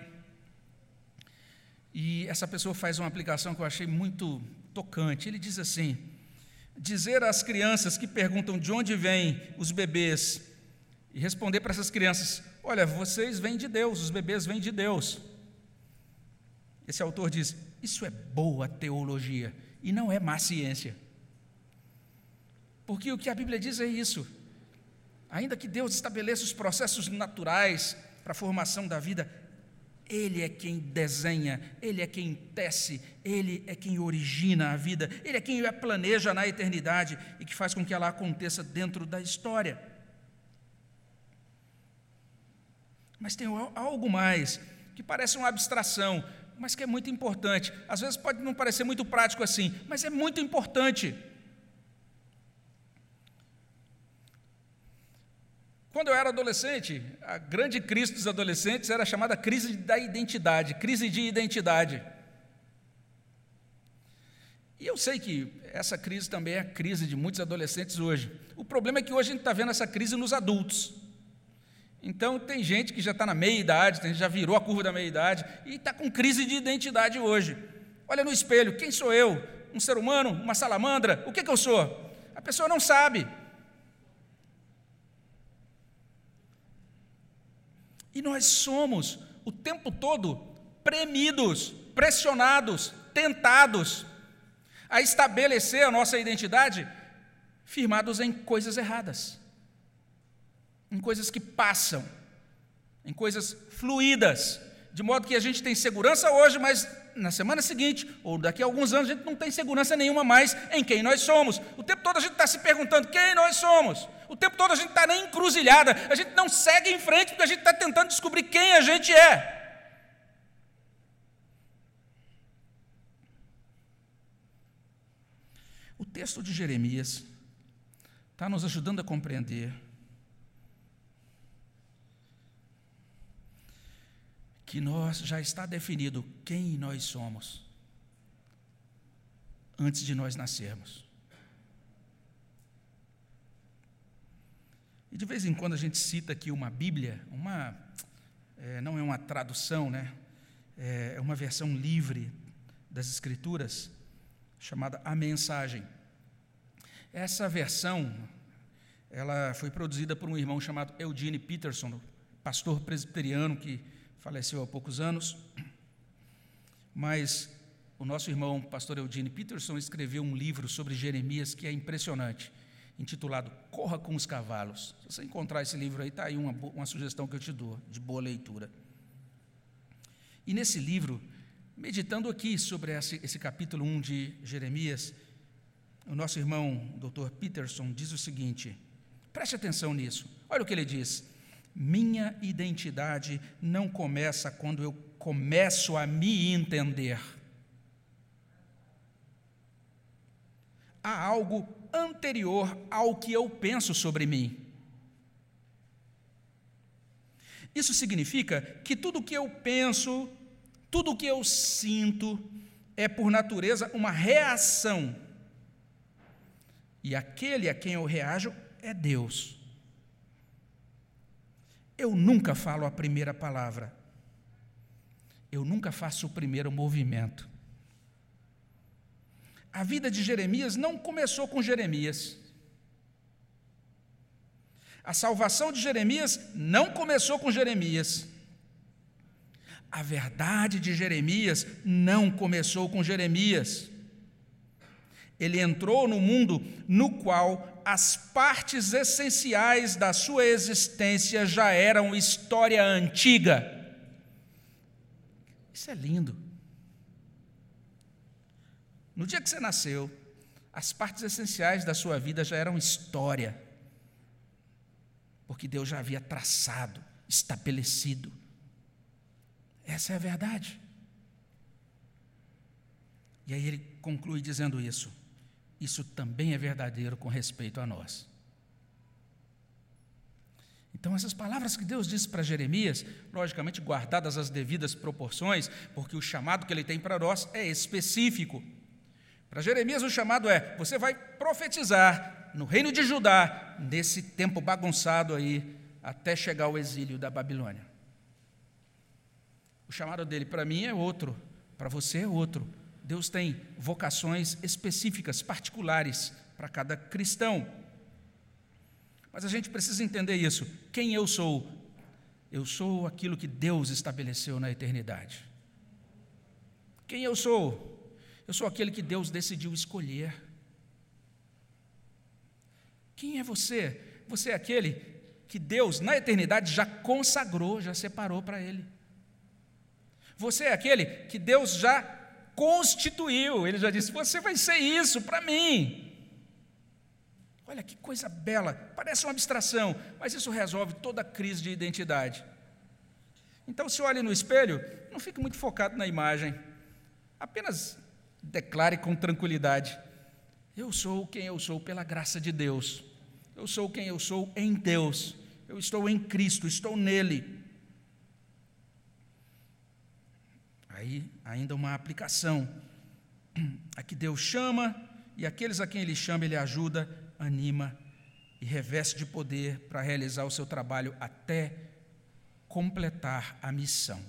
E essa pessoa faz uma aplicação que eu achei muito tocante. Ele diz assim: dizer às crianças que perguntam de onde vêm os bebês e responder para essas crianças: olha, vocês vêm de Deus, os bebês vêm de Deus. esse autor diz: Isso é boa teologia e não é má ciência. Porque o que a Bíblia diz é isso. Ainda que Deus estabeleça os processos naturais para a formação da vida, Ele é quem desenha, Ele é quem tece, Ele é quem origina a vida, Ele é quem a planeja na eternidade e que faz com que ela aconteça dentro da história. Mas tem algo mais, que parece uma abstração, mas que é muito importante. Às vezes pode não parecer muito prático assim, mas é muito importante. Quando eu era adolescente, a grande crise dos adolescentes era chamada crise da identidade, crise de identidade. E eu sei que essa crise também é a crise de muitos adolescentes hoje. O problema é que hoje a gente está vendo essa crise nos adultos. Então, tem gente que já está na meia-idade, tem gente que já virou a curva da meia-idade e está com crise de identidade hoje. Olha no espelho, quem sou eu? Um ser humano? Uma salamandra? O que, que eu sou? A pessoa não sabe. E nós somos o tempo todo premidos, pressionados, tentados a estabelecer a nossa identidade firmados em coisas erradas, em coisas que passam, em coisas fluídas, de modo que a gente tem segurança hoje, mas na semana seguinte, ou daqui a alguns anos, a gente não tem segurança nenhuma mais em quem nós somos. O tempo todo a gente está se perguntando quem nós somos. O tempo todo a gente está na encruzilhada. A gente não segue em frente porque a gente está tentando descobrir quem a gente é. O texto de Jeremias está nos ajudando a compreender que nós já está definido quem nós somos antes de nós nascermos. E de vez em quando a gente cita aqui uma Bíblia, uma é, não é uma tradução, né? É, é uma versão livre das Escrituras chamada A Mensagem. Essa versão ela foi produzida por um irmão chamado Eugene Peterson, pastor presbiteriano que faleceu há poucos anos, mas o nosso irmão, pastor Eugene Peterson, escreveu um livro sobre Jeremias que é impressionante, intitulado Corra com os Cavalos. Se você encontrar esse livro aí, está aí uma, uma sugestão que eu te dou, de boa leitura. E nesse livro, meditando aqui sobre esse, esse capítulo 1 de Jeremias, o nosso irmão, Dr. Peterson, diz o seguinte: preste atenção nisso, olha o que ele diz. Minha identidade não começa quando eu começo a me entender. Há algo anterior ao que eu penso sobre mim. Isso significa que tudo o que eu penso, tudo o que eu sinto, é por natureza uma reação. E aquele a quem eu reajo é Deus. Eu nunca falo a primeira palavra. Eu nunca faço o primeiro movimento. A vida de Jeremias não começou com Jeremias. A salvação de Jeremias não começou com Jeremias. A verdade de Jeremias não começou com Jeremias. Ele entrou no mundo no qual as partes essenciais da sua existência já eram história antiga. Isso é lindo. No dia que você nasceu, as partes essenciais da sua vida já eram história, porque Deus já havia traçado, estabelecido. Essa é a verdade. E aí ele conclui dizendo isso isso também é verdadeiro com respeito a nós. Então, essas palavras que Deus disse para Jeremias, logicamente guardadas as devidas proporções, porque o chamado que ele tem para nós é específico. Para Jeremias, o chamado é: você vai profetizar no reino de Judá, nesse tempo bagunçado aí, até chegar ao exílio da Babilônia. O chamado dele para mim é outro, para você é outro. Deus tem vocações específicas, particulares para cada cristão. Mas a gente precisa entender isso. Quem eu sou? Eu sou aquilo que Deus estabeleceu na eternidade. Quem eu sou? Eu sou aquele que Deus decidiu escolher. Quem é você? Você é aquele que Deus, na eternidade, já consagrou, já separou para Ele. Você é aquele que Deus já constituiu, Ele já disse: Você vai ser isso para mim. Olha que coisa bela, parece uma abstração, mas isso resolve toda a crise de identidade. Então, se olhe no espelho, não fique muito focado na imagem, apenas declare com tranquilidade: Eu sou quem eu sou pela graça de Deus, eu sou quem eu sou em Deus, eu estou em Cristo, estou nele. Aí, ainda uma aplicação. A que Deus chama, e aqueles a quem Ele chama, Ele ajuda, anima e reveste de poder para realizar o seu trabalho até completar a missão.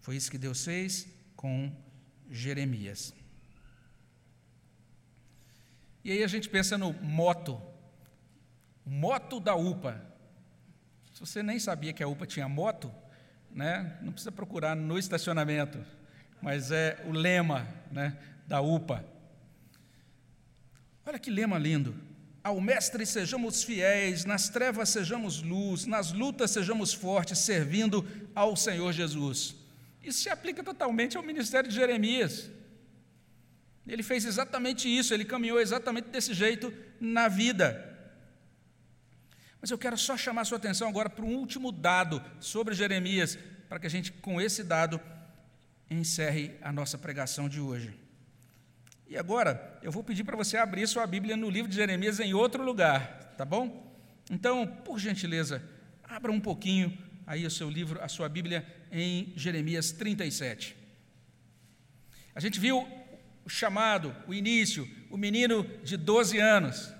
Foi isso que Deus fez com Jeremias. E aí a gente pensa no moto, moto da UPA. Se você nem sabia que a UPA tinha moto, né, não precisa procurar no estacionamento, mas é o lema né, da UPA. Olha que lema lindo. Ao Mestre sejamos fiéis, nas trevas sejamos luz, nas lutas sejamos fortes, servindo ao Senhor Jesus. Isso se aplica totalmente ao ministério de Jeremias. Ele fez exatamente isso, ele caminhou exatamente desse jeito na vida. Mas eu quero só chamar sua atenção agora para um último dado sobre Jeremias, para que a gente, com esse dado, encerre a nossa pregação de hoje. E agora, eu vou pedir para você abrir sua Bíblia no livro de Jeremias em outro lugar, tá bom? Então, por gentileza, abra um pouquinho aí o seu livro, a sua Bíblia em Jeremias 37. A gente viu o chamado, o início, o menino de 12 anos.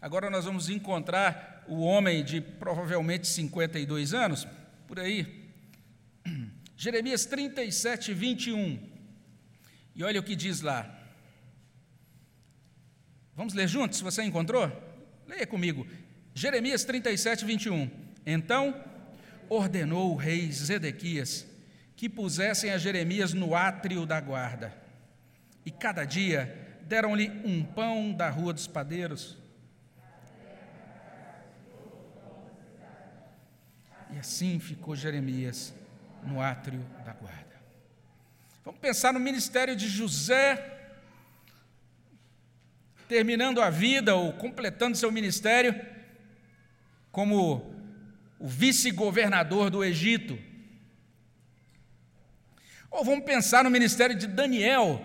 Agora nós vamos encontrar o homem de provavelmente 52 anos, por aí. Jeremias 37, 21. E olha o que diz lá. Vamos ler juntos, você encontrou? Leia comigo. Jeremias 37, 21. Então ordenou o rei Zedequias que pusessem a Jeremias no átrio da guarda. E cada dia deram-lhe um pão da rua dos padeiros. E assim ficou Jeremias no átrio da guarda. Vamos pensar no ministério de José terminando a vida ou completando seu ministério como o vice-governador do Egito. Ou vamos pensar no ministério de Daniel,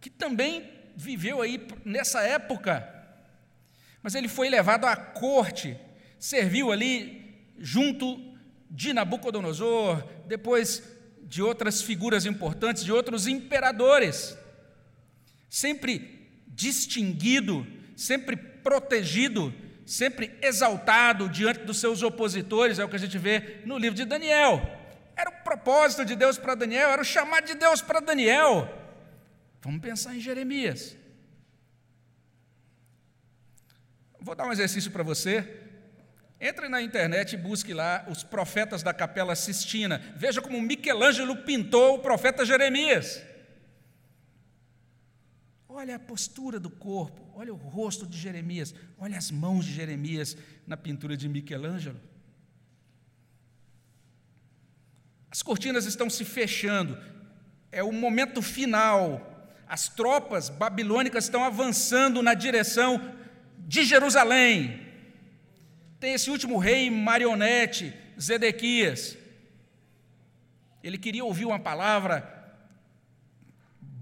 que também viveu aí nessa época, mas ele foi levado à corte, serviu ali junto de Nabucodonosor, depois de outras figuras importantes, de outros imperadores, sempre distinguido, sempre protegido, sempre exaltado diante dos seus opositores, é o que a gente vê no livro de Daniel. Era o propósito de Deus para Daniel, era o chamado de Deus para Daniel. Vamos pensar em Jeremias. Vou dar um exercício para você. Entre na internet e busque lá os profetas da Capela Sistina. Veja como Michelangelo pintou o profeta Jeremias. Olha a postura do corpo, olha o rosto de Jeremias, olha as mãos de Jeremias na pintura de Michelangelo. As cortinas estão se fechando, é o momento final. As tropas babilônicas estão avançando na direção de Jerusalém. Tem esse último rei marionete, Zedequias. Ele queria ouvir uma palavra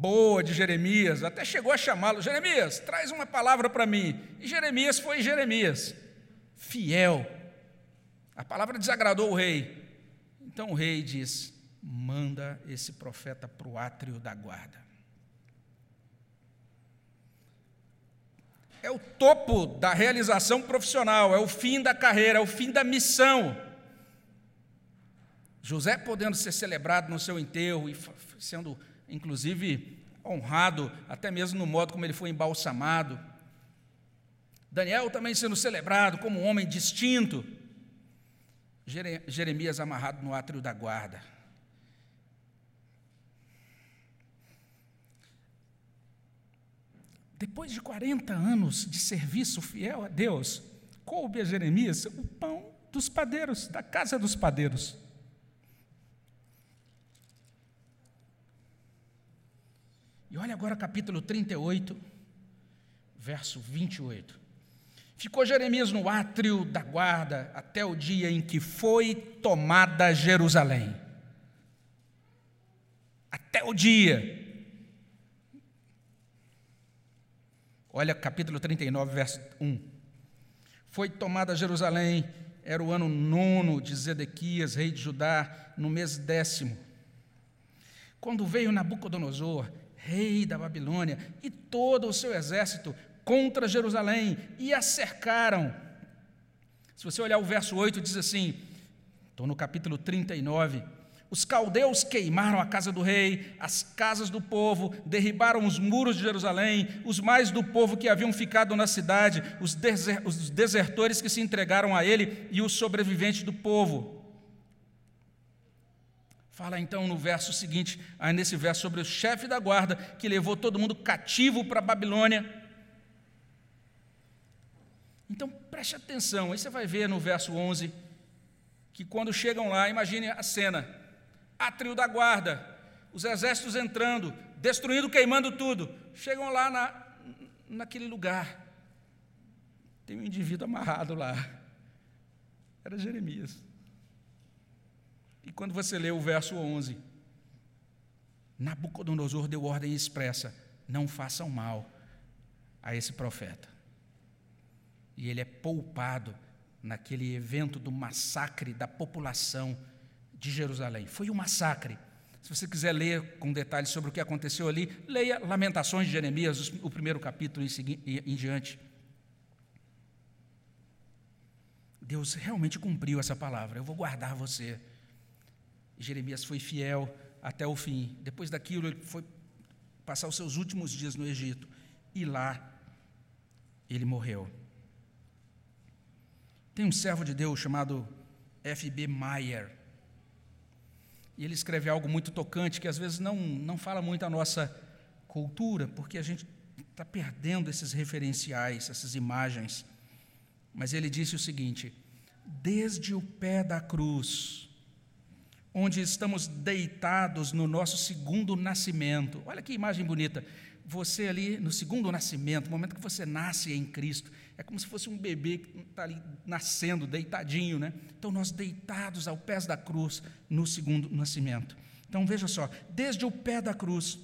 boa de Jeremias, até chegou a chamá-lo: Jeremias, traz uma palavra para mim. E Jeremias foi Jeremias, fiel. A palavra desagradou o rei. Então o rei diz: manda esse profeta para o átrio da guarda. É o topo da realização profissional, é o fim da carreira, é o fim da missão. José podendo ser celebrado no seu enterro e sendo inclusive honrado, até mesmo no modo como ele foi embalsamado. Daniel também sendo celebrado como um homem distinto. Jeremias amarrado no átrio da guarda. Depois de 40 anos de serviço fiel a Deus, coube a Jeremias o pão dos padeiros, da casa dos padeiros. E olha agora capítulo 38, verso 28. Ficou Jeremias no átrio da guarda até o dia em que foi tomada Jerusalém. Até o dia. Olha capítulo 39, verso 1. Foi tomada Jerusalém, era o ano nono de Zedequias, rei de Judá, no mês décimo. Quando veio Nabucodonosor, rei da Babilônia, e todo o seu exército contra Jerusalém e a cercaram. Se você olhar o verso 8, diz assim: estou no capítulo 39. Os caldeus queimaram a casa do rei, as casas do povo, derribaram os muros de Jerusalém, os mais do povo que haviam ficado na cidade, os, desertores que se entregaram a ele e os sobreviventes do povo. Fala então no verso seguinte, aí nesse verso, sobre o chefe da guarda que levou todo mundo cativo para a Babilônia. Então preste atenção, aí você vai ver no verso 11 que quando chegam lá, imagine a cena: átrio da guarda, os exércitos entrando, destruindo, queimando tudo. Chegam lá na, naquele lugar, tem um indivíduo amarrado lá. Era Jeremias. E quando você lê o verso 11, Nabucodonosor deu ordem expressa: não façam mal a esse profeta. E ele é poupado naquele evento do massacre da população de Jerusalém. Foi um massacre. Se você quiser ler com detalhes sobre o que aconteceu ali, leia Lamentações de Jeremias, o primeiro capítulo em, diante. Deus realmente cumpriu essa palavra. Eu vou guardar você. Jeremias foi fiel até o fim. Depois daquilo, ele foi passar os seus últimos dias no Egito. E lá, ele morreu. Tem um servo de Deus chamado F.B. Meyer. E ele escreve algo muito tocante que às vezes não, não fala muito a nossa cultura, porque a gente está perdendo esses referenciais, essas imagens. Mas ele disse o seguinte: desde o pé da cruz, onde estamos deitados no nosso segundo nascimento. Olha que imagem bonita. Você ali no segundo nascimento, no momento que você nasce em Cristo, é como se fosse um bebê que está ali nascendo, deitadinho, né? Então, nós deitados ao pés da cruz no segundo nascimento. Então, veja só, desde o pé da cruz,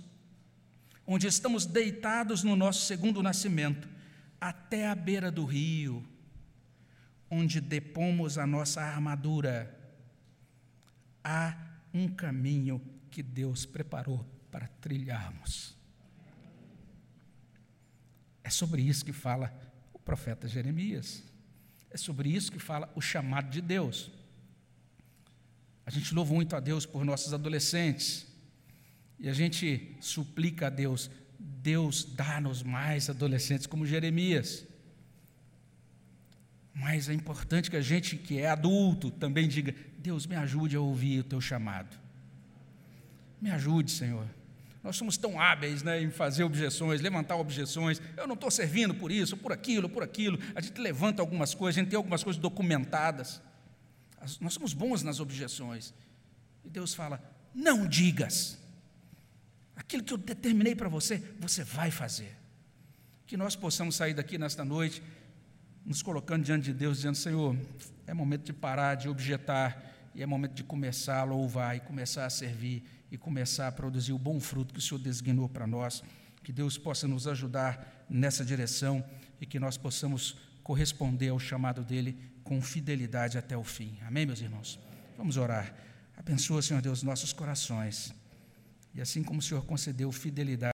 onde estamos deitados no nosso segundo nascimento, até a beira do rio, onde depomos a nossa armadura, há um caminho que Deus preparou para trilharmos. É sobre isso que fala o profeta Jeremias. É sobre isso que fala o chamado de Deus. A gente louva muito a Deus por nossos adolescentes. E a gente suplica a Deus, Deus dá-nos mais adolescentes como Jeremias. Mas é importante que a gente que é adulto também diga: Deus, me ajude a ouvir o teu chamado. Me ajude, Senhor. Nós somos tão hábeis né, em fazer objeções, levantar objeções. Eu não estou servindo por isso, por aquilo, por aquilo. A gente levanta algumas coisas, a gente tem algumas coisas documentadas. Nós somos bons nas objeções. E Deus fala: não digas. Aquilo que eu determinei para você, você vai fazer. Que nós possamos sair daqui nesta noite nos colocando diante de Deus, dizendo: Senhor, é momento de parar de objetar e é momento de começar a louvar e começar a servir e começar a produzir o bom fruto que o Senhor designou para nós. Que Deus possa nos ajudar nessa direção e que nós possamos corresponder ao chamado dele com fidelidade até o fim. Amém, meus irmãos? Vamos orar. Abençoa, Senhor Deus, nossos corações. E assim como o Senhor concedeu fidelidade,